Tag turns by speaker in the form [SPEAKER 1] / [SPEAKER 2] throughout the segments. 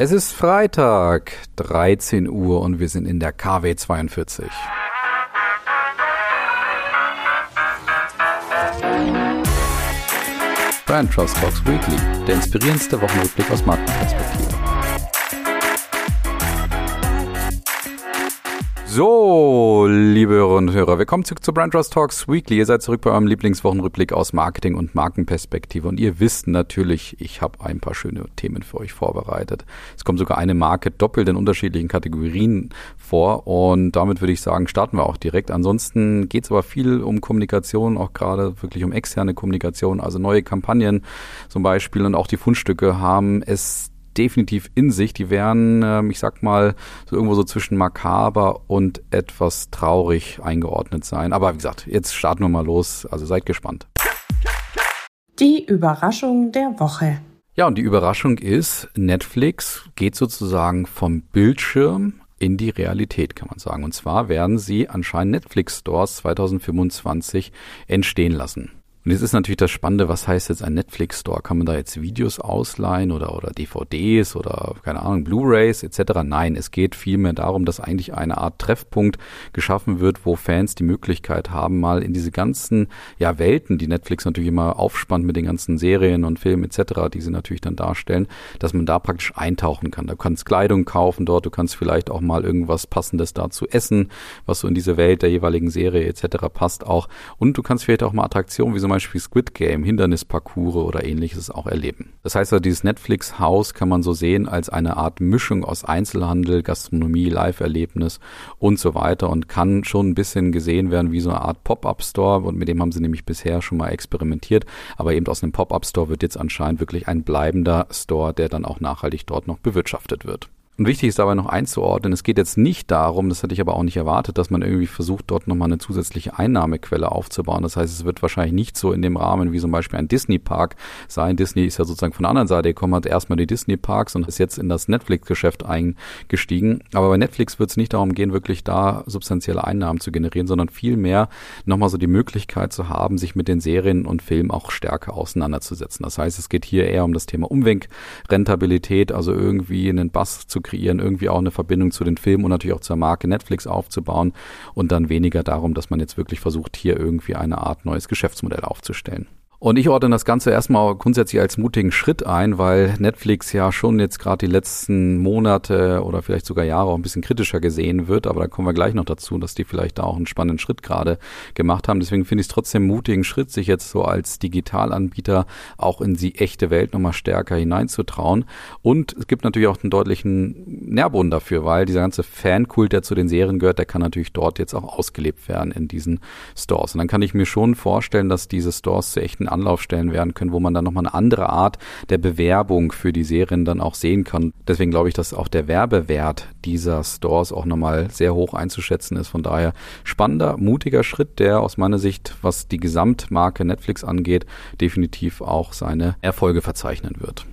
[SPEAKER 1] Es ist Freitag, 13 Uhr und wir sind in der KW 42. Brand Trust Talks Weekly, der inspirierendste Wochenrückblick aus Markenperspektive. So, liebe Hörerinnen und Hörer, willkommen zurück zu Brand Trust Talks Weekly. Ihr seid zurück bei eurem Lieblingswochenrückblick aus Marketing und Markenperspektive. Und ihr wisst natürlich, ich habe ein paar schöne Themen für euch vorbereitet. Es kommt sogar eine Marke doppelt in unterschiedlichen Kategorien vor. Und damit würde ich sagen, starten wir auch direkt. Ansonsten geht es aber viel um Kommunikation, auch gerade wirklich um externe Kommunikation, also neue Kampagnen zum Beispiel. Und auch die Fundstücke haben es definitiv in sich. Die werden, ähm, ich sag mal, so irgendwo so zwischen makaber und etwas traurig eingeordnet sein. Aber wie gesagt, jetzt starten wir mal los. Also seid gespannt.
[SPEAKER 2] Die Überraschung der Woche.
[SPEAKER 1] Ja, und die Überraschung ist, Netflix geht sozusagen vom Bildschirm in die Realität, kann man sagen. Und zwar werden sie anscheinend Netflix Stores 2025 entstehen lassen. Und jetzt ist natürlich das Spannende, was heißt jetzt ein Netflix-Store? Kann man da jetzt Videos ausleihen oder, oder DVDs oder, keine Ahnung, Blu-rays etc.? Nein, es geht vielmehr darum, dass eigentlich eine Art Treffpunkt geschaffen wird, wo Fans die Möglichkeit haben, mal in diese ganzen ja, Welten, die Netflix natürlich immer aufspannt mit den ganzen Serien und Filmen etc., die sie natürlich dann darstellen, dass man da praktisch eintauchen kann. Du kannst Kleidung kaufen dort, du kannst vielleicht auch mal irgendwas Passendes dazu essen, was so in diese Welt der jeweiligen Serie etc. passt auch. Und du kannst vielleicht auch mal Attraktionen wie zum Beispiel Beispiel Squid Game, Hindernisparcours oder ähnliches auch erleben. Das heißt also, dieses Netflix-Haus kann man so sehen als eine Art Mischung aus Einzelhandel, Gastronomie, Live-Erlebnis und so weiter und kann schon ein bisschen gesehen werden wie so eine Art Pop-Up-Store und mit dem haben sie nämlich bisher schon mal experimentiert, aber eben aus einem Pop-Up-Store wird jetzt anscheinend wirklich ein bleibender Store, der dann auch nachhaltig dort noch bewirtschaftet wird. Und wichtig ist dabei noch einzuordnen, es geht jetzt nicht darum, das hatte ich aber auch nicht erwartet, dass man irgendwie versucht, dort nochmal eine zusätzliche Einnahmequelle aufzubauen. Das heißt, es wird wahrscheinlich nicht so in dem Rahmen wie zum Beispiel ein Disney-Park sein. Disney ist ja sozusagen von der anderen Seite gekommen, hat erstmal die Disney-Parks und ist jetzt in das Netflix-Geschäft eingestiegen. Aber bei Netflix wird es nicht darum gehen, wirklich da substanzielle Einnahmen zu generieren, sondern vielmehr nochmal so die Möglichkeit zu haben, sich mit den Serien und Filmen auch stärker auseinanderzusetzen. Das heißt, es geht hier eher um das Thema Umwenkrentabilität, also irgendwie einen Bass zu kreieren, irgendwie auch eine Verbindung zu den Filmen und natürlich auch zur Marke Netflix aufzubauen und dann weniger darum, dass man jetzt wirklich versucht, hier irgendwie eine Art neues Geschäftsmodell aufzustellen. Und ich ordne das Ganze erstmal grundsätzlich als mutigen Schritt ein, weil Netflix ja schon jetzt gerade die letzten Monate oder vielleicht sogar Jahre auch ein bisschen kritischer gesehen wird. Aber da kommen wir gleich noch dazu, dass die vielleicht da auch einen spannenden Schritt gerade gemacht haben. Deswegen finde ich es trotzdem mutigen Schritt, sich jetzt so als Digitalanbieter auch in die echte Welt nochmal stärker hineinzutrauen. Und es gibt natürlich auch einen deutlichen Nährboden dafür, weil dieser ganze Fankult, der zu den Serien gehört, der kann natürlich dort jetzt auch ausgelebt werden in diesen Stores. Und dann kann ich mir schon vorstellen, dass diese Stores zu echten Anlaufstellen werden können, wo man dann nochmal eine andere Art der Bewerbung für die Serien dann auch sehen kann. Deswegen glaube ich, dass auch der Werbewert dieser Stores auch nochmal sehr hoch einzuschätzen ist. Von daher spannender, mutiger Schritt, der aus meiner Sicht, was die Gesamtmarke Netflix angeht, definitiv auch seine Erfolge verzeichnen wird.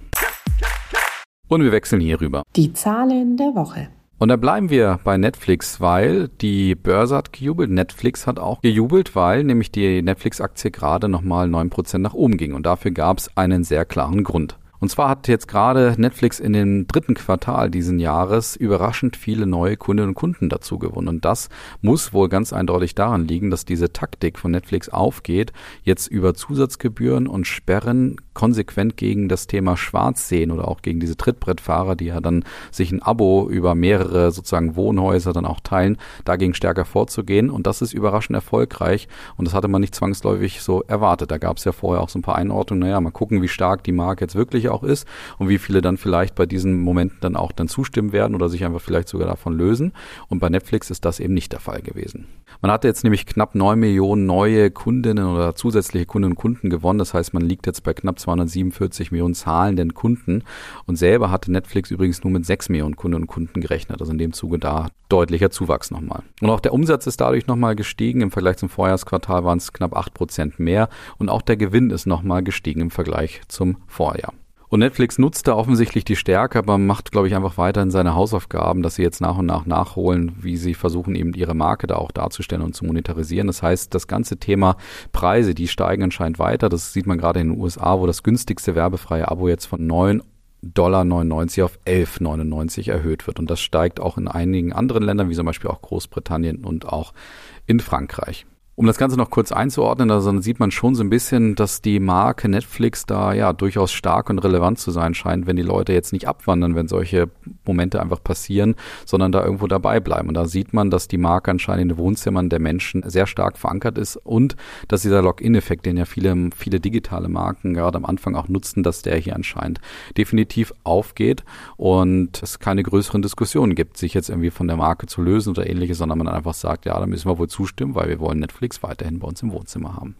[SPEAKER 1] Und wir wechseln hier rüber.
[SPEAKER 2] Die Zahlen der Woche.
[SPEAKER 1] Und da bleiben wir bei Netflix, weil die Börse hat gejubelt. Netflix hat auch gejubelt, weil nämlich die Netflix-Aktie gerade nochmal 9% nach oben ging. Und dafür gab es einen sehr klaren Grund. Und zwar hat jetzt gerade Netflix in dem dritten Quartal diesen Jahres überraschend viele neue Kundinnen und Kunden dazu gewonnen. Und das muss wohl ganz eindeutig daran liegen, dass diese Taktik von Netflix aufgeht, jetzt über Zusatzgebühren und Sperren konsequent gegen das Thema Schwarz sehen oder auch gegen diese Trittbrettfahrer, die ja dann sich ein Abo über mehrere sozusagen Wohnhäuser dann auch teilen, dagegen stärker vorzugehen. Und das ist überraschend erfolgreich. Und das hatte man nicht zwangsläufig so erwartet. Da gab es ja vorher auch so ein paar Einordnungen. Naja, mal gucken, wie stark die Marke jetzt wirklich auch ist und wie viele dann vielleicht bei diesen Momenten dann auch dann zustimmen werden oder sich einfach vielleicht sogar davon lösen. Und bei Netflix ist das eben nicht der Fall gewesen. Man hatte jetzt nämlich knapp neun Millionen neue Kundinnen oder zusätzliche Kundinnen und Kunden gewonnen. Das heißt, man liegt jetzt bei knapp 247 Millionen zahlenden Kunden. Und selber hatte Netflix übrigens nur mit sechs Millionen Kundinnen und Kunden gerechnet. Also in dem Zuge da deutlicher Zuwachs nochmal. Und auch der Umsatz ist dadurch nochmal gestiegen. Im Vergleich zum Vorjahresquartal waren es knapp acht Prozent mehr. Und auch der Gewinn ist nochmal gestiegen im Vergleich zum Vorjahr. Und Netflix nutzt da offensichtlich die Stärke, aber macht, glaube ich, einfach weiterhin seine Hausaufgaben, dass sie jetzt nach und nach nachholen, wie sie versuchen, eben ihre Marke da auch darzustellen und zu monetarisieren. Das heißt, das ganze Thema Preise, die steigen anscheinend weiter. Das sieht man gerade in den USA, wo das günstigste werbefreie Abo jetzt von 9 Dollar 99 auf 11,99 erhöht wird. Und das steigt auch in einigen anderen Ländern, wie zum Beispiel auch Großbritannien und auch in Frankreich. Um das Ganze noch kurz einzuordnen, also dann sieht man schon so ein bisschen, dass die Marke Netflix da ja durchaus stark und relevant zu sein scheint, wenn die Leute jetzt nicht abwandern, wenn solche Momente einfach passieren, sondern da irgendwo dabei bleiben. Und da sieht man, dass die Marke anscheinend in den Wohnzimmern der Menschen sehr stark verankert ist und dass dieser Login-Effekt, den ja viele, viele digitale Marken gerade am Anfang auch nutzen, dass der hier anscheinend definitiv aufgeht und es keine größeren Diskussionen gibt, sich jetzt irgendwie von der Marke zu lösen oder ähnliches, sondern man einfach sagt, ja, da müssen wir wohl zustimmen, weil wir wollen Netflix Netflix weiterhin bei uns im Wohnzimmer haben.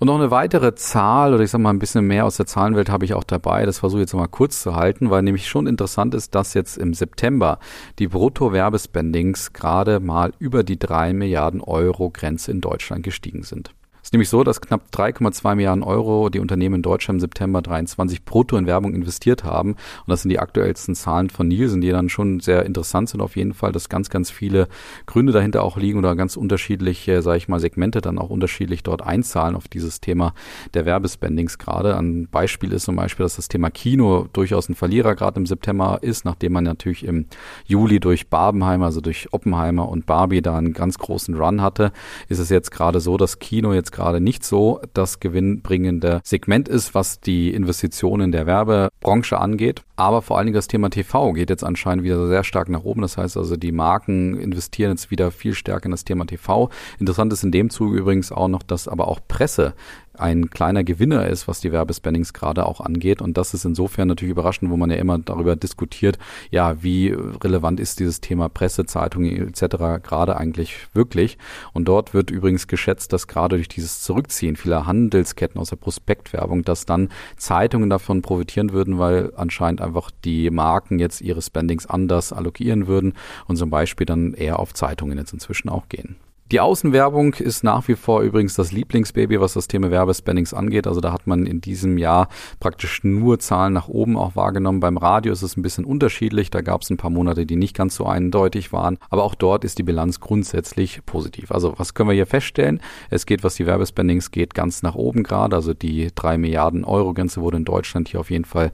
[SPEAKER 1] Und noch eine weitere Zahl, oder ich sag mal ein bisschen mehr aus der Zahlenwelt habe ich auch dabei. Das versuche ich jetzt mal kurz zu halten, weil nämlich schon interessant ist, dass jetzt im September die Brutto-Werbespendings gerade mal über die drei Milliarden Euro Grenze in Deutschland gestiegen sind ist nämlich so, dass knapp 3,2 Milliarden Euro die Unternehmen in Deutschland im September 23 brutto in Werbung investiert haben. Und das sind die aktuellsten Zahlen von Nielsen, die dann schon sehr interessant sind auf jeden Fall, dass ganz, ganz viele Gründe dahinter auch liegen oder ganz unterschiedliche, sage ich mal, Segmente dann auch unterschiedlich dort einzahlen auf dieses Thema der Werbespendings gerade. Ein Beispiel ist zum Beispiel, dass das Thema Kino durchaus ein Verlierer gerade im September ist, nachdem man natürlich im Juli durch Barbenheimer, also durch Oppenheimer und Barbie da einen ganz großen Run hatte, ist es jetzt gerade so, dass Kino jetzt gerade nicht so das gewinnbringende Segment ist, was die Investitionen der Werbebranche angeht. Aber vor allen Dingen das Thema TV geht jetzt anscheinend wieder sehr stark nach oben. Das heißt also, die Marken investieren jetzt wieder viel stärker in das Thema TV. Interessant ist in dem Zuge übrigens auch noch, dass aber auch Presse ein kleiner Gewinner ist, was die Werbespendings gerade auch angeht. Und das ist insofern natürlich überraschend, wo man ja immer darüber diskutiert, ja, wie relevant ist dieses Thema Presse, Zeitungen etc. gerade eigentlich wirklich. Und dort wird übrigens geschätzt, dass gerade durch dieses Zurückziehen vieler Handelsketten aus der Prospektwerbung, dass dann Zeitungen davon profitieren würden, weil anscheinend einfach die Marken jetzt ihre Spendings anders allokieren würden und zum Beispiel dann eher auf Zeitungen jetzt inzwischen auch gehen. Die Außenwerbung ist nach wie vor übrigens das Lieblingsbaby, was das Thema Werbespendings angeht. Also da hat man in diesem Jahr praktisch nur Zahlen nach oben auch wahrgenommen. Beim Radio ist es ein bisschen unterschiedlich. Da gab es ein paar Monate, die nicht ganz so eindeutig waren. Aber auch dort ist die Bilanz grundsätzlich positiv. Also was können wir hier feststellen? Es geht, was die Werbespendings geht, ganz nach oben gerade. Also die drei Milliarden Euro Grenze wurde in Deutschland hier auf jeden Fall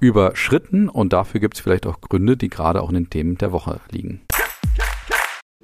[SPEAKER 1] überschritten. Und dafür gibt es vielleicht auch Gründe, die gerade auch in den Themen der Woche liegen.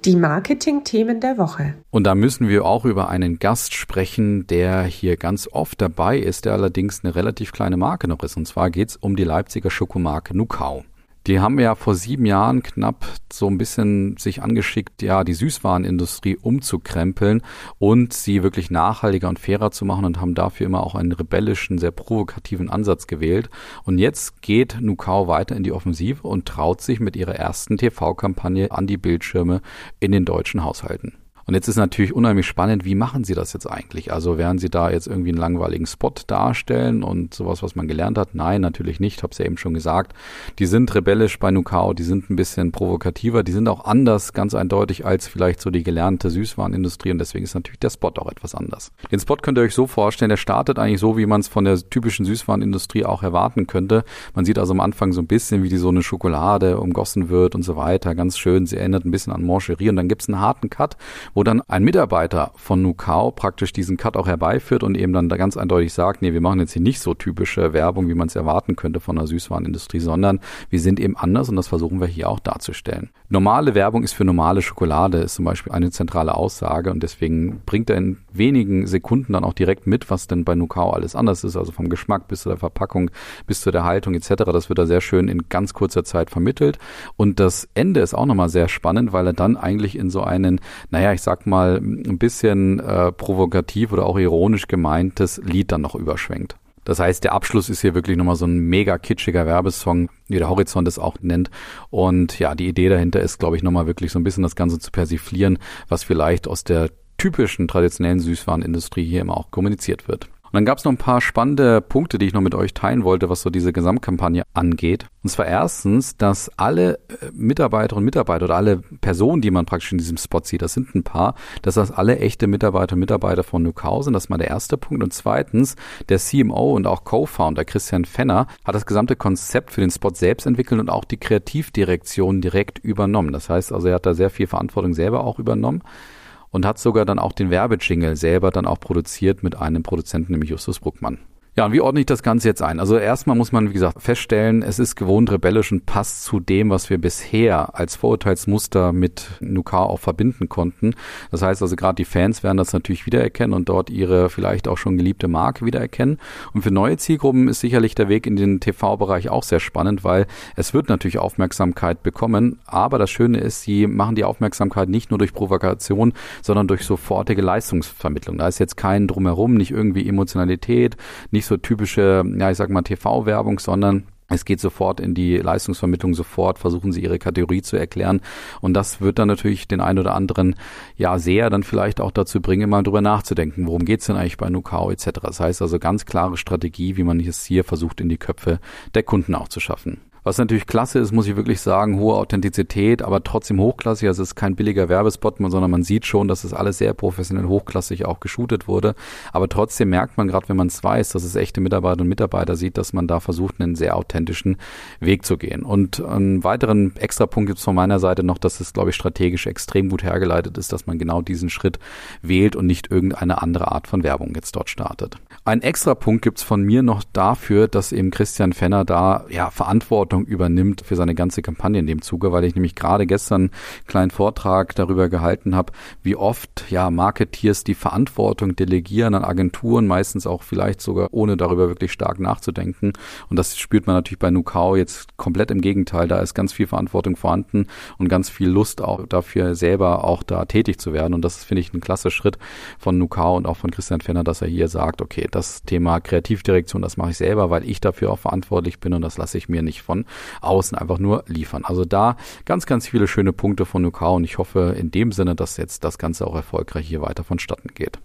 [SPEAKER 2] Die Marketing-Themen der Woche.
[SPEAKER 1] Und da müssen wir auch über einen Gast sprechen, der hier ganz oft dabei ist, der allerdings eine relativ kleine Marke noch ist. Und zwar geht es um die Leipziger Schokomarke Nukau. Die haben ja vor sieben Jahren knapp so ein bisschen sich angeschickt, ja, die Süßwarenindustrie umzukrempeln und sie wirklich nachhaltiger und fairer zu machen und haben dafür immer auch einen rebellischen, sehr provokativen Ansatz gewählt. Und jetzt geht Nukau weiter in die Offensive und traut sich mit ihrer ersten TV-Kampagne an die Bildschirme in den deutschen Haushalten. Und jetzt ist natürlich unheimlich spannend, wie machen Sie das jetzt eigentlich? Also werden Sie da jetzt irgendwie einen langweiligen Spot darstellen und sowas, was man gelernt hat? Nein, natürlich nicht, habe es ja eben schon gesagt. Die sind rebellisch bei Nukao, die sind ein bisschen provokativer, die sind auch anders, ganz eindeutig, als vielleicht so die gelernte Süßwarenindustrie und deswegen ist natürlich der Spot auch etwas anders. Den Spot könnt ihr euch so vorstellen, der startet eigentlich so, wie man es von der typischen Süßwarenindustrie auch erwarten könnte. Man sieht also am Anfang so ein bisschen, wie die so eine Schokolade umgossen wird und so weiter. Ganz schön, sie erinnert ein bisschen an Mancherie und dann gibt es einen harten Cut, wo dann ein Mitarbeiter von Nukao praktisch diesen Cut auch herbeiführt und eben dann da ganz eindeutig sagt, nee, wir machen jetzt hier nicht so typische Werbung, wie man es erwarten könnte von der Süßwarenindustrie, sondern wir sind eben anders und das versuchen wir hier auch darzustellen. Normale Werbung ist für normale Schokolade, ist zum Beispiel eine zentrale Aussage und deswegen bringt er in wenigen Sekunden dann auch direkt mit, was denn bei Nukao alles anders ist, also vom Geschmack bis zu der Verpackung, bis zu der Haltung etc. Das wird da sehr schön in ganz kurzer Zeit vermittelt und das Ende ist auch nochmal sehr spannend, weil er dann eigentlich in so einen, naja, ich sag mal, ein bisschen äh, provokativ oder auch ironisch gemeintes Lied dann noch überschwenkt. Das heißt, der Abschluss ist hier wirklich nochmal so ein mega kitschiger Werbesong, wie der Horizont es auch nennt. Und ja, die Idee dahinter ist, glaube ich, nochmal wirklich so ein bisschen das Ganze zu persiflieren, was vielleicht aus der typischen traditionellen Süßwarenindustrie hier immer auch kommuniziert wird. Und dann gab es noch ein paar spannende Punkte, die ich noch mit euch teilen wollte, was so diese Gesamtkampagne angeht. Und zwar erstens, dass alle äh, Mitarbeiterinnen und Mitarbeiter oder alle Personen, die man praktisch in diesem Spot sieht, das sind ein paar, dass das alle echte Mitarbeiter und Mitarbeiter von Nukau sind. Das ist mal der erste Punkt. Und zweitens, der CMO und auch Co-Founder Christian Fenner hat das gesamte Konzept für den Spot selbst entwickelt und auch die Kreativdirektion direkt übernommen. Das heißt also, er hat da sehr viel Verantwortung selber auch übernommen und hat sogar dann auch den Werbejingle selber dann auch produziert mit einem Produzenten, nämlich Justus Bruckmann. Ja, und wie ordne ich das Ganze jetzt ein? Also erstmal muss man, wie gesagt, feststellen, es ist gewohnt rebellisch und passt zu dem, was wir bisher als Vorurteilsmuster mit Nuka auch verbinden konnten. Das heißt also gerade die Fans werden das natürlich wiedererkennen und dort ihre vielleicht auch schon geliebte Marke wiedererkennen. Und für neue Zielgruppen ist sicherlich der Weg in den TV-Bereich auch sehr spannend, weil es wird natürlich Aufmerksamkeit bekommen. Aber das Schöne ist, sie machen die Aufmerksamkeit nicht nur durch Provokation, sondern durch sofortige Leistungsvermittlung. Da ist jetzt kein Drumherum, nicht irgendwie Emotionalität, nicht so typische, ja, ich sag mal TV-Werbung, sondern es geht sofort in die Leistungsvermittlung, sofort versuchen sie ihre Kategorie zu erklären. Und das wird dann natürlich den einen oder anderen ja sehr dann vielleicht auch dazu bringen, mal drüber nachzudenken, worum geht's denn eigentlich bei Nukao etc. Das heißt also ganz klare Strategie, wie man es hier versucht, in die Köpfe der Kunden auch zu schaffen. Was natürlich klasse ist, muss ich wirklich sagen, hohe Authentizität, aber trotzdem hochklassig. Also es ist kein billiger Werbespot, sondern man sieht schon, dass es alles sehr professionell hochklassig auch geshootet wurde. Aber trotzdem merkt man gerade, wenn man es weiß, dass es echte Mitarbeiter und Mitarbeiter sieht, dass man da versucht, einen sehr authentischen Weg zu gehen. Und einen weiteren Extrapunkt gibt es von meiner Seite noch, dass es, glaube ich, strategisch extrem gut hergeleitet ist, dass man genau diesen Schritt wählt und nicht irgendeine andere Art von Werbung jetzt dort startet. Ein Extrapunkt gibt es von mir noch dafür, dass eben Christian Fenner da ja Verantwortung Verantwortung übernimmt für seine ganze Kampagne in dem Zuge, weil ich nämlich gerade gestern einen kleinen Vortrag darüber gehalten habe, wie oft ja Marketeers die Verantwortung delegieren an Agenturen, meistens auch vielleicht sogar ohne darüber wirklich stark nachzudenken. Und das spürt man natürlich bei Nukao jetzt komplett im Gegenteil. Da ist ganz viel Verantwortung vorhanden und ganz viel Lust auch dafür selber auch da tätig zu werden. Und das finde ich ein klasse Schritt von Nukao und auch von Christian Fenner, dass er hier sagt, okay, das Thema Kreativdirektion, das mache ich selber, weil ich dafür auch verantwortlich bin und das lasse ich mir nicht von außen einfach nur liefern. Also da ganz, ganz viele schöne Punkte von Nukao und ich hoffe in dem Sinne, dass jetzt das Ganze auch erfolgreich hier weiter vonstatten geht.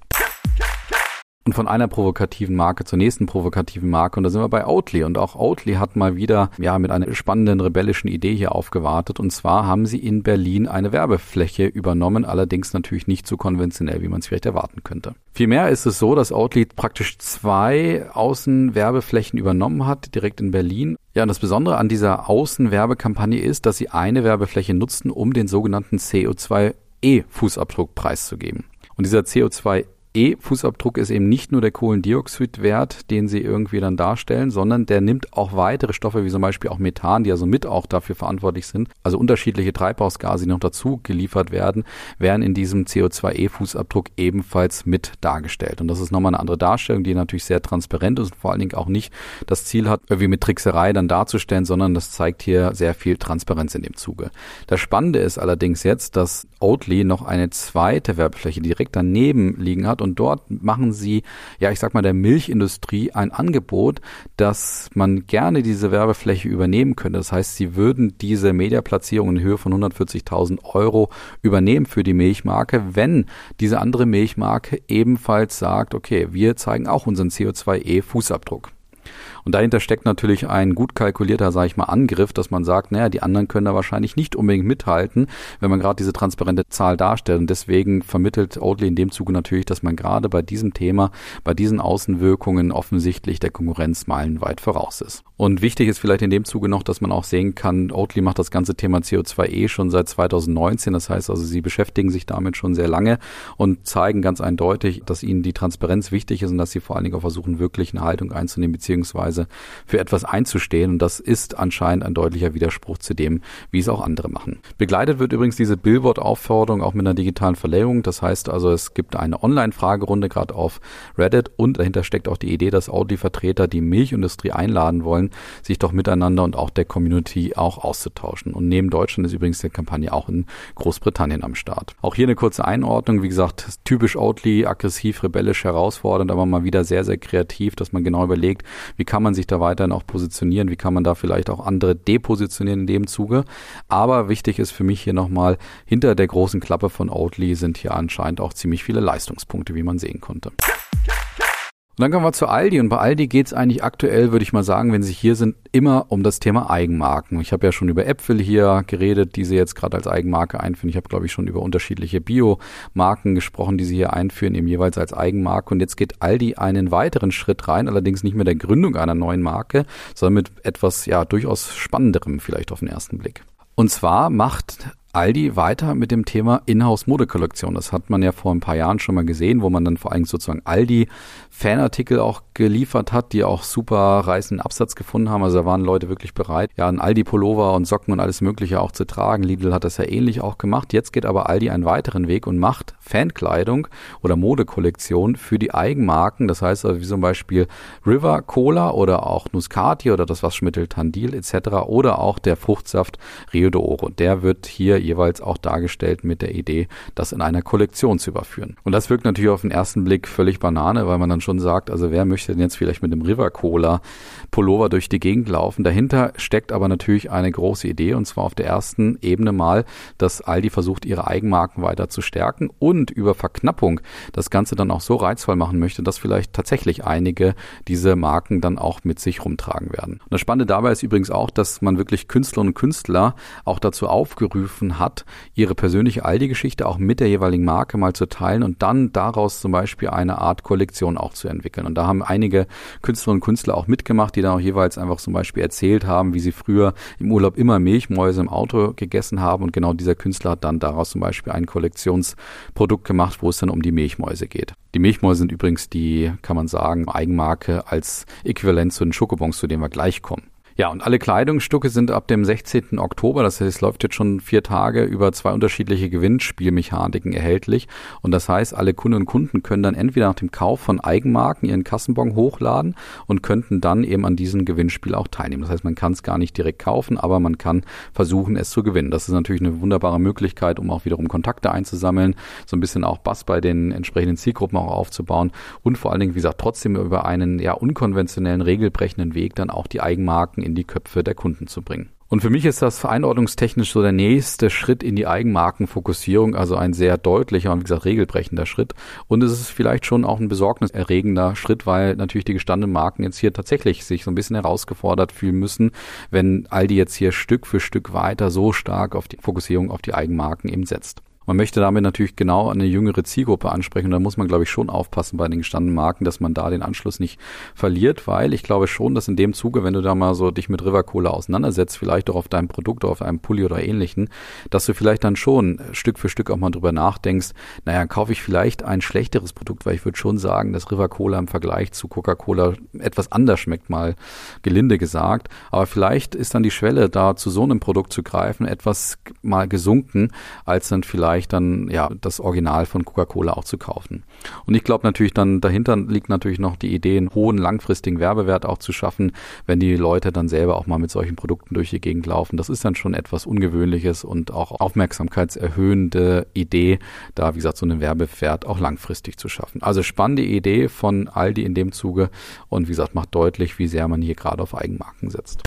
[SPEAKER 1] Und von einer provokativen Marke zur nächsten provokativen Marke. Und da sind wir bei Oatly. Und auch Oatly hat mal wieder, ja, mit einer spannenden, rebellischen Idee hier aufgewartet. Und zwar haben sie in Berlin eine Werbefläche übernommen. Allerdings natürlich nicht so konventionell, wie man es vielleicht erwarten könnte. Vielmehr ist es so, dass Oatly praktisch zwei Außenwerbeflächen übernommen hat, direkt in Berlin. Ja, und das Besondere an dieser Außenwerbekampagne ist, dass sie eine Werbefläche nutzten, um den sogenannten CO2E-Fußabdruck preiszugeben. Und dieser CO2 E-Fußabdruck ist eben nicht nur der Kohlendioxidwert, den sie irgendwie dann darstellen, sondern der nimmt auch weitere Stoffe, wie zum Beispiel auch Methan, die also mit auch dafür verantwortlich sind. Also unterschiedliche Treibhausgase, die noch dazu geliefert werden, werden in diesem CO2-E-Fußabdruck ebenfalls mit dargestellt. Und das ist nochmal eine andere Darstellung, die natürlich sehr transparent ist und vor allen Dingen auch nicht das Ziel hat, irgendwie mit Trickserei dann darzustellen, sondern das zeigt hier sehr viel Transparenz in dem Zuge. Das Spannende ist allerdings jetzt, dass Oatly noch eine zweite Werbefläche direkt daneben liegen hat und dort machen sie, ja, ich sag mal, der Milchindustrie ein Angebot, dass man gerne diese Werbefläche übernehmen könnte. Das heißt, sie würden diese Mediaplatzierung in Höhe von 140.000 Euro übernehmen für die Milchmarke, wenn diese andere Milchmarke ebenfalls sagt, okay, wir zeigen auch unseren CO2e-Fußabdruck. Und dahinter steckt natürlich ein gut kalkulierter, sage ich mal, Angriff, dass man sagt, naja, die anderen können da wahrscheinlich nicht unbedingt mithalten, wenn man gerade diese transparente Zahl darstellt. Und deswegen vermittelt Oatly in dem Zuge natürlich, dass man gerade bei diesem Thema, bei diesen Außenwirkungen offensichtlich der Konkurrenz meilenweit voraus ist. Und wichtig ist vielleicht in dem Zuge noch, dass man auch sehen kann, Oatly macht das ganze Thema CO2e schon seit 2019. Das heißt also, sie beschäftigen sich damit schon sehr lange und zeigen ganz eindeutig, dass ihnen die Transparenz wichtig ist und dass sie vor allen Dingen auch versuchen, wirklich eine Haltung einzunehmen, beziehungsweise Weise für etwas einzustehen. Und das ist anscheinend ein deutlicher Widerspruch zu dem, wie es auch andere machen. Begleitet wird übrigens diese Billboard-Aufforderung auch mit einer digitalen Verleihung. Das heißt also, es gibt eine Online-Fragerunde gerade auf Reddit und dahinter steckt auch die Idee, dass Audi-Vertreter die Milchindustrie einladen wollen, sich doch miteinander und auch der Community auch auszutauschen. Und neben Deutschland ist übrigens die Kampagne auch in Großbritannien am Start. Auch hier eine kurze Einordnung. Wie gesagt, typisch Oatly, aggressiv, rebellisch, herausfordernd, aber mal wieder sehr, sehr kreativ, dass man genau überlegt, wie kann man sich da weiterhin auch positionieren? Wie kann man da vielleicht auch andere depositionieren in dem Zuge? Aber wichtig ist für mich hier nochmal, hinter der großen Klappe von Oatly sind hier anscheinend auch ziemlich viele Leistungspunkte, wie man sehen konnte. Und dann kommen wir zu Aldi und bei Aldi geht es eigentlich aktuell, würde ich mal sagen, wenn Sie hier sind, immer um das Thema Eigenmarken. Ich habe ja schon über Äpfel hier geredet, die Sie jetzt gerade als Eigenmarke einführen. Ich habe, glaube ich, schon über unterschiedliche Biomarken gesprochen, die Sie hier einführen, eben jeweils als Eigenmarke. Und jetzt geht Aldi einen weiteren Schritt rein, allerdings nicht mit der Gründung einer neuen Marke, sondern mit etwas ja durchaus spannenderem vielleicht auf den ersten Blick. Und zwar macht Aldi weiter mit dem Thema Inhouse-Modekollektion. Das hat man ja vor ein paar Jahren schon mal gesehen, wo man dann vor allem sozusagen Aldi-Fanartikel auch geliefert hat, die auch super reißenden Absatz gefunden haben. Also da waren Leute wirklich bereit, ja, ein Aldi-Pullover und Socken und alles Mögliche auch zu tragen. Lidl hat das ja ähnlich auch gemacht. Jetzt geht aber Aldi einen weiteren Weg und macht Fankleidung oder Modekollektion für die Eigenmarken. Das heißt also wie zum Beispiel River Cola oder auch Muscati oder das Waschmittel Tandil etc. oder auch der Fruchtsaft Rio de Oro. Der wird hier jeweils auch dargestellt mit der Idee, das in einer Kollektion zu überführen. Und das wirkt natürlich auf den ersten Blick völlig Banane, weil man dann schon sagt, also wer möchte denn jetzt vielleicht mit dem River Cola Pullover durch die Gegend laufen? Dahinter steckt aber natürlich eine große Idee und zwar auf der ersten Ebene mal, dass Aldi versucht, ihre Eigenmarken weiter zu stärken und über Verknappung das Ganze dann auch so reizvoll machen möchte, dass vielleicht tatsächlich einige diese Marken dann auch mit sich rumtragen werden. Und das Spannende dabei ist übrigens auch, dass man wirklich Künstlerinnen und Künstler auch dazu aufgerufen hat, ihre persönliche Aldi-Geschichte auch mit der jeweiligen Marke mal zu teilen und dann daraus zum Beispiel eine Art Kollektion auch zu entwickeln. Und da haben einige Künstlerinnen und Künstler auch mitgemacht, die dann auch jeweils einfach zum Beispiel erzählt haben, wie sie früher im Urlaub immer Milchmäuse im Auto gegessen haben. Und genau dieser Künstler hat dann daraus zum Beispiel ein Kollektionsprodukt gemacht, wo es dann um die Milchmäuse geht. Die Milchmäuse sind übrigens die, kann man sagen, Eigenmarke als Äquivalent zu den Schokobons, zu denen wir gleich kommen. Ja, und alle Kleidungsstücke sind ab dem 16. Oktober, das heißt, es läuft jetzt schon vier Tage über zwei unterschiedliche Gewinnspielmechaniken erhältlich. Und das heißt, alle Kunden und Kunden können dann entweder nach dem Kauf von Eigenmarken ihren Kassenbon hochladen und könnten dann eben an diesem Gewinnspiel auch teilnehmen. Das heißt, man kann es gar nicht direkt kaufen, aber man kann versuchen, es zu gewinnen. Das ist natürlich eine wunderbare Möglichkeit, um auch wiederum Kontakte einzusammeln, so ein bisschen auch Bass bei den entsprechenden Zielgruppen auch aufzubauen und vor allen Dingen, wie gesagt, trotzdem über einen ja unkonventionellen, regelbrechenden Weg dann auch die Eigenmarken in die Köpfe der Kunden zu bringen. Und für mich ist das vereinordnungstechnisch so der nächste Schritt in die Eigenmarkenfokussierung, also ein sehr deutlicher und wie gesagt regelbrechender Schritt. Und es ist vielleicht schon auch ein besorgniserregender Schritt, weil natürlich die gestandenen Marken jetzt hier tatsächlich sich so ein bisschen herausgefordert fühlen müssen, wenn Aldi jetzt hier Stück für Stück weiter so stark auf die Fokussierung auf die Eigenmarken eben setzt. Man möchte damit natürlich genau eine jüngere Zielgruppe ansprechen. da muss man, glaube ich, schon aufpassen bei den gestandenen Marken, dass man da den Anschluss nicht verliert, weil ich glaube schon, dass in dem Zuge, wenn du da mal so dich mit River Cola auseinandersetzt, vielleicht auch auf deinem Produkt oder auf einem Pulli oder ähnlichen, dass du vielleicht dann schon Stück für Stück auch mal drüber nachdenkst, naja, kaufe ich vielleicht ein schlechteres Produkt, weil ich würde schon sagen, dass River Cola im Vergleich zu Coca-Cola etwas anders schmeckt, mal gelinde gesagt. Aber vielleicht ist dann die Schwelle, da zu so einem Produkt zu greifen, etwas mal gesunken, als dann vielleicht vielleicht dann ja das Original von Coca-Cola auch zu kaufen. Und ich glaube natürlich dann dahinter liegt natürlich noch die Idee, einen hohen langfristigen Werbewert auch zu schaffen, wenn die Leute dann selber auch mal mit solchen Produkten durch die Gegend laufen. Das ist dann schon etwas Ungewöhnliches und auch aufmerksamkeitserhöhende Idee, da wie gesagt so einen Werbewert auch langfristig zu schaffen. Also spannende Idee von Aldi in dem Zuge und wie gesagt macht deutlich, wie sehr man hier gerade auf Eigenmarken setzt.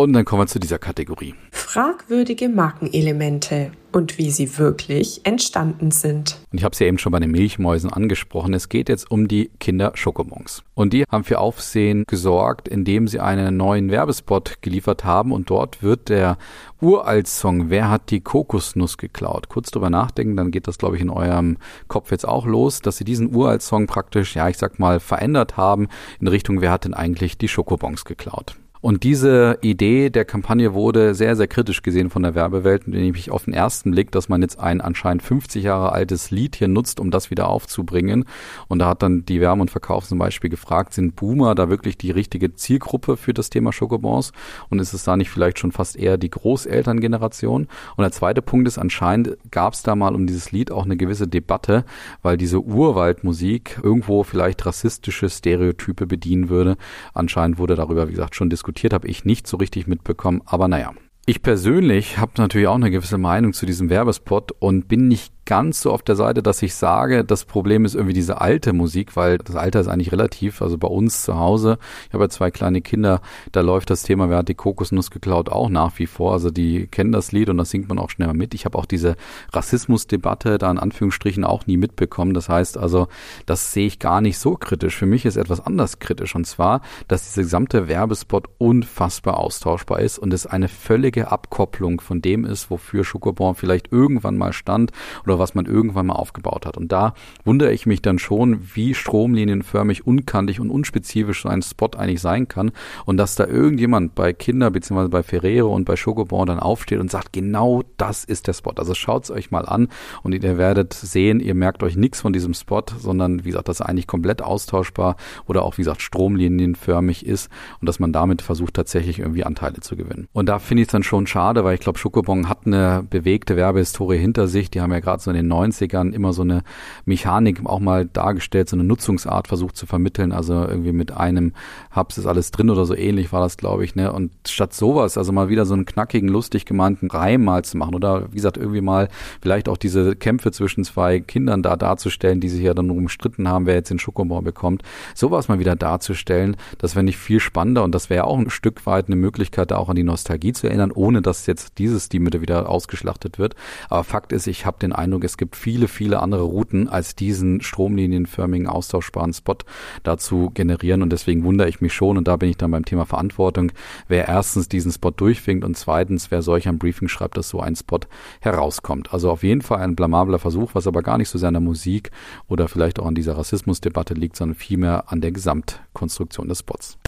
[SPEAKER 1] Und dann kommen wir zu dieser Kategorie.
[SPEAKER 2] Fragwürdige Markenelemente und wie sie wirklich entstanden sind.
[SPEAKER 1] Und ich habe es ja eben schon bei den Milchmäusen angesprochen. Es geht jetzt um die Kinder Schokobons. Und die haben für Aufsehen gesorgt, indem sie einen neuen Werbespot geliefert haben. Und dort wird der Uralt-Song Wer hat die Kokosnuss geklaut? Kurz drüber nachdenken, dann geht das, glaube ich, in eurem Kopf jetzt auch los, dass sie diesen Uralt-Song praktisch, ja, ich sag mal, verändert haben in Richtung Wer hat denn eigentlich die Schokobons geklaut? Und diese Idee der Kampagne wurde sehr, sehr kritisch gesehen von der Werbewelt, nämlich auf den ersten Blick, dass man jetzt ein anscheinend 50 Jahre altes Lied hier nutzt, um das wieder aufzubringen. Und da hat dann die Wärme und Verkauf zum Beispiel gefragt, sind Boomer da wirklich die richtige Zielgruppe für das Thema Schokobons? Und ist es da nicht vielleicht schon fast eher die Großelterngeneration? Und der zweite Punkt ist, anscheinend gab es da mal um dieses Lied auch eine gewisse Debatte, weil diese Urwaldmusik irgendwo vielleicht rassistische Stereotype bedienen würde. Anscheinend wurde darüber, wie gesagt, schon diskutiert diskutiert, habe ich nicht so richtig mitbekommen. Aber naja. Ich persönlich habe natürlich auch eine gewisse Meinung zu diesem Werbespot und bin nicht ganz so auf der Seite, dass ich sage, das Problem ist irgendwie diese alte Musik, weil das Alter ist eigentlich relativ. Also bei uns zu Hause, ich habe ja zwei kleine Kinder, da läuft das Thema, wer hat die Kokosnuss geklaut, auch nach wie vor. Also die kennen das Lied und das singt man auch schneller mit. Ich habe auch diese Rassismusdebatte da in Anführungsstrichen auch nie mitbekommen. Das heißt also, das sehe ich gar nicht so kritisch. Für mich ist etwas anders kritisch und zwar, dass dieser gesamte Werbespot unfassbar austauschbar ist und es eine völlige Abkopplung von dem ist, wofür Schokobon vielleicht irgendwann mal stand oder was man irgendwann mal aufgebaut hat. Und da wundere ich mich dann schon, wie stromlinienförmig, unkantig und unspezifisch so ein Spot eigentlich sein kann und dass da irgendjemand bei Kinder bzw. bei Ferrero und bei Schokobon dann aufsteht und sagt, genau das ist der Spot. Also schaut's euch mal an und ihr werdet sehen, ihr merkt euch nichts von diesem Spot, sondern wie gesagt, das ist eigentlich komplett austauschbar oder auch wie gesagt stromlinienförmig ist und dass man damit versucht tatsächlich irgendwie Anteile zu gewinnen. Und da finde ich es dann schon schade, weil ich glaube, Schokobon hat eine bewegte Werbehistorie hinter sich. Die haben ja gerade so in den 90ern immer so eine Mechanik auch mal dargestellt, so eine Nutzungsart versucht zu vermitteln. Also irgendwie mit einem Hubs ist alles drin oder so ähnlich war das, glaube ich. Ne? Und statt sowas, also mal wieder so einen knackigen, lustig gemeinten Reim mal zu machen oder wie gesagt, irgendwie mal vielleicht auch diese Kämpfe zwischen zwei Kindern da darzustellen, die sich ja dann umstritten haben, wer jetzt den Schokobon bekommt. Sowas mal wieder darzustellen, das fände ich viel spannender und das wäre auch ein Stück weit eine Möglichkeit, da auch an die Nostalgie zu erinnern, ohne dass jetzt dieses die Mitte wieder ausgeschlachtet wird. Aber Fakt ist, ich habe den Eindruck, es gibt viele, viele andere Routen, als diesen stromlinienförmigen, austauschbaren Spot dazu generieren. Und deswegen wundere ich mich schon, und da bin ich dann beim Thema Verantwortung, wer erstens diesen Spot durchwinkt und zweitens, wer solch ein Briefing schreibt, dass so ein Spot herauskommt. Also auf jeden Fall ein blamabler Versuch, was aber gar nicht so sehr an der Musik oder vielleicht auch an dieser Rassismusdebatte liegt, sondern vielmehr an der Gesamtkonstruktion des Spots.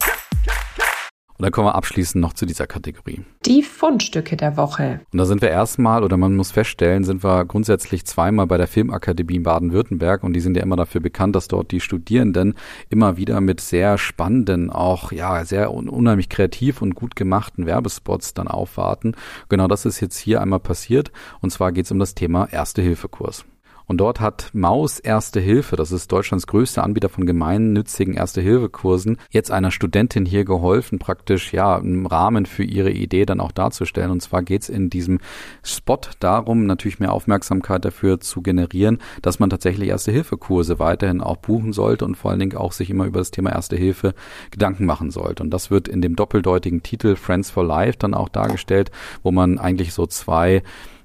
[SPEAKER 1] Und dann kommen wir abschließend noch zu dieser Kategorie.
[SPEAKER 2] Die Fundstücke der Woche.
[SPEAKER 1] Und da sind wir erstmal, oder man muss feststellen, sind wir grundsätzlich zweimal bei der Filmakademie in Baden-Württemberg und die sind ja immer dafür bekannt, dass dort die Studierenden immer wieder mit sehr spannenden, auch ja, sehr unheimlich kreativ und gut gemachten Werbespots dann aufwarten. Genau das ist jetzt hier einmal passiert. Und zwar geht es um das Thema Erste-Hilfe-Kurs. Und dort hat Maus Erste Hilfe, das ist Deutschlands größter Anbieter von gemeinnützigen Erste-Hilfe-Kursen, jetzt einer Studentin hier geholfen, praktisch ja einen Rahmen für ihre Idee dann auch darzustellen. Und zwar geht es in diesem Spot darum, natürlich mehr Aufmerksamkeit dafür zu generieren, dass man tatsächlich Erste-Hilfe-Kurse weiterhin auch buchen sollte und vor allen Dingen auch sich immer über das Thema Erste Hilfe Gedanken machen sollte. Und das wird in dem doppeldeutigen Titel Friends for Life dann auch dargestellt, wo man eigentlich so zwei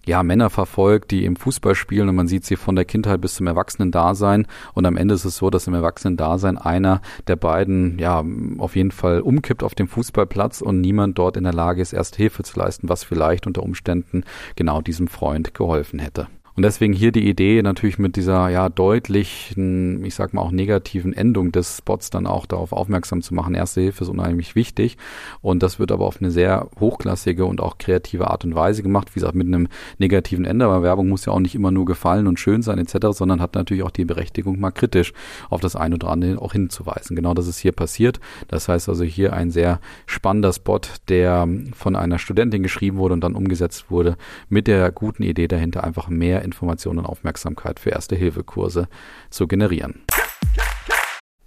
[SPEAKER 1] ja, Männer verfolgt, die im Fußball spielen und man sieht sie von der Kindheit bis zum Erwachsenen-Dasein und am Ende ist es so, dass im Erwachsenen-Dasein einer der beiden ja auf jeden Fall umkippt auf dem Fußballplatz und niemand dort in der Lage ist, erst Hilfe zu leisten, was vielleicht unter Umständen genau diesem Freund geholfen hätte. Und deswegen hier die Idee natürlich mit dieser ja deutlichen, ich sag mal auch negativen Endung des Spots dann auch darauf aufmerksam zu machen. Erste Hilfe ist unheimlich wichtig und das wird aber auf eine sehr hochklassige und auch kreative Art und Weise gemacht. Wie gesagt, mit einem negativen Ende, aber Werbung muss ja auch nicht immer nur gefallen und schön sein etc., sondern hat natürlich auch die Berechtigung, mal kritisch auf das eine oder andere auch hinzuweisen. Genau das ist hier passiert. Das heißt also hier ein sehr spannender Spot, der von einer Studentin geschrieben wurde und dann umgesetzt wurde mit der guten Idee dahinter einfach mehr Information und Aufmerksamkeit für Erste-Hilfe-Kurse zu generieren.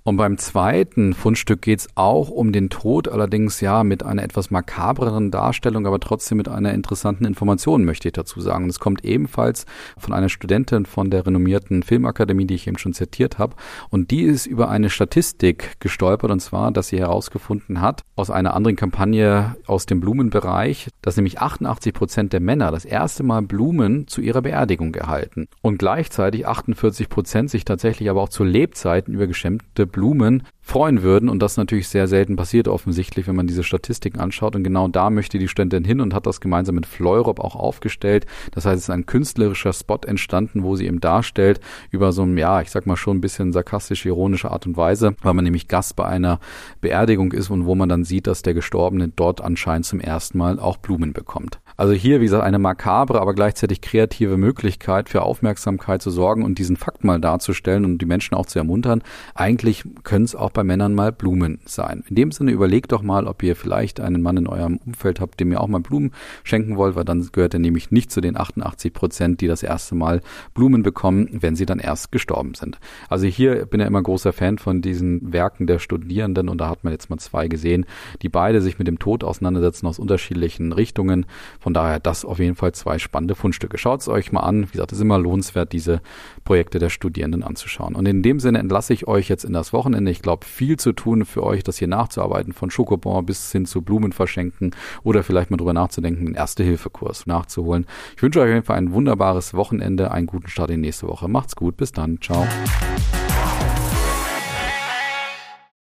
[SPEAKER 1] Und beim zweiten Fundstück geht es auch um den Tod, allerdings ja mit einer etwas makabreren Darstellung, aber trotzdem mit einer interessanten Information, möchte ich dazu sagen. Und es kommt ebenfalls von einer Studentin von der renommierten Filmakademie, die ich eben schon zitiert habe. Und die ist über eine Statistik gestolpert, und zwar, dass sie herausgefunden hat, aus einer anderen Kampagne aus dem Blumenbereich, dass nämlich 88 Prozent der Männer das erste Mal Blumen zu ihrer Beerdigung erhalten. Und gleichzeitig 48 Prozent sich tatsächlich aber auch zu Lebzeiten über geschämte Blumen freuen würden und das natürlich sehr selten passiert offensichtlich, wenn man diese Statistiken anschaut und genau da möchte die Studentin hin und hat das gemeinsam mit Fleurop auch aufgestellt. Das heißt, es ist ein künstlerischer Spot entstanden, wo sie eben darstellt über so ein, ja, ich sag mal schon ein bisschen sarkastisch ironische Art und Weise, weil man nämlich Gast bei einer Beerdigung ist und wo man dann sieht, dass der Gestorbene dort anscheinend zum ersten Mal auch Blumen bekommt. Also hier, wie gesagt, eine makabre, aber gleichzeitig kreative Möglichkeit für Aufmerksamkeit zu sorgen und diesen Fakt mal darzustellen und die Menschen auch zu ermuntern. Eigentlich können es auch bei Männern mal Blumen sein. In dem Sinne überlegt doch mal, ob ihr vielleicht einen Mann in eurem Umfeld habt, dem ihr auch mal Blumen schenken wollt, weil dann gehört er nämlich nicht zu den 88 Prozent, die das erste Mal Blumen bekommen, wenn sie dann erst gestorben sind. Also hier bin ich immer großer Fan von diesen Werken der Studierenden und da hat man jetzt mal zwei gesehen, die beide sich mit dem Tod auseinandersetzen aus unterschiedlichen Richtungen. Von von daher das auf jeden Fall zwei spannende Fundstücke. Schaut es euch mal an. Wie gesagt, es ist immer lohnenswert, diese Projekte der Studierenden anzuschauen. Und in dem Sinne entlasse ich euch jetzt in das Wochenende. Ich glaube, viel zu tun für euch, das hier nachzuarbeiten, von Schokobon bis hin zu Blumen verschenken oder vielleicht mal drüber nachzudenken, einen Erste-Hilfe-Kurs nachzuholen. Ich wünsche euch auf jeden Fall ein wunderbares Wochenende, einen guten Start in die nächste Woche. Macht's gut, bis dann, ciao.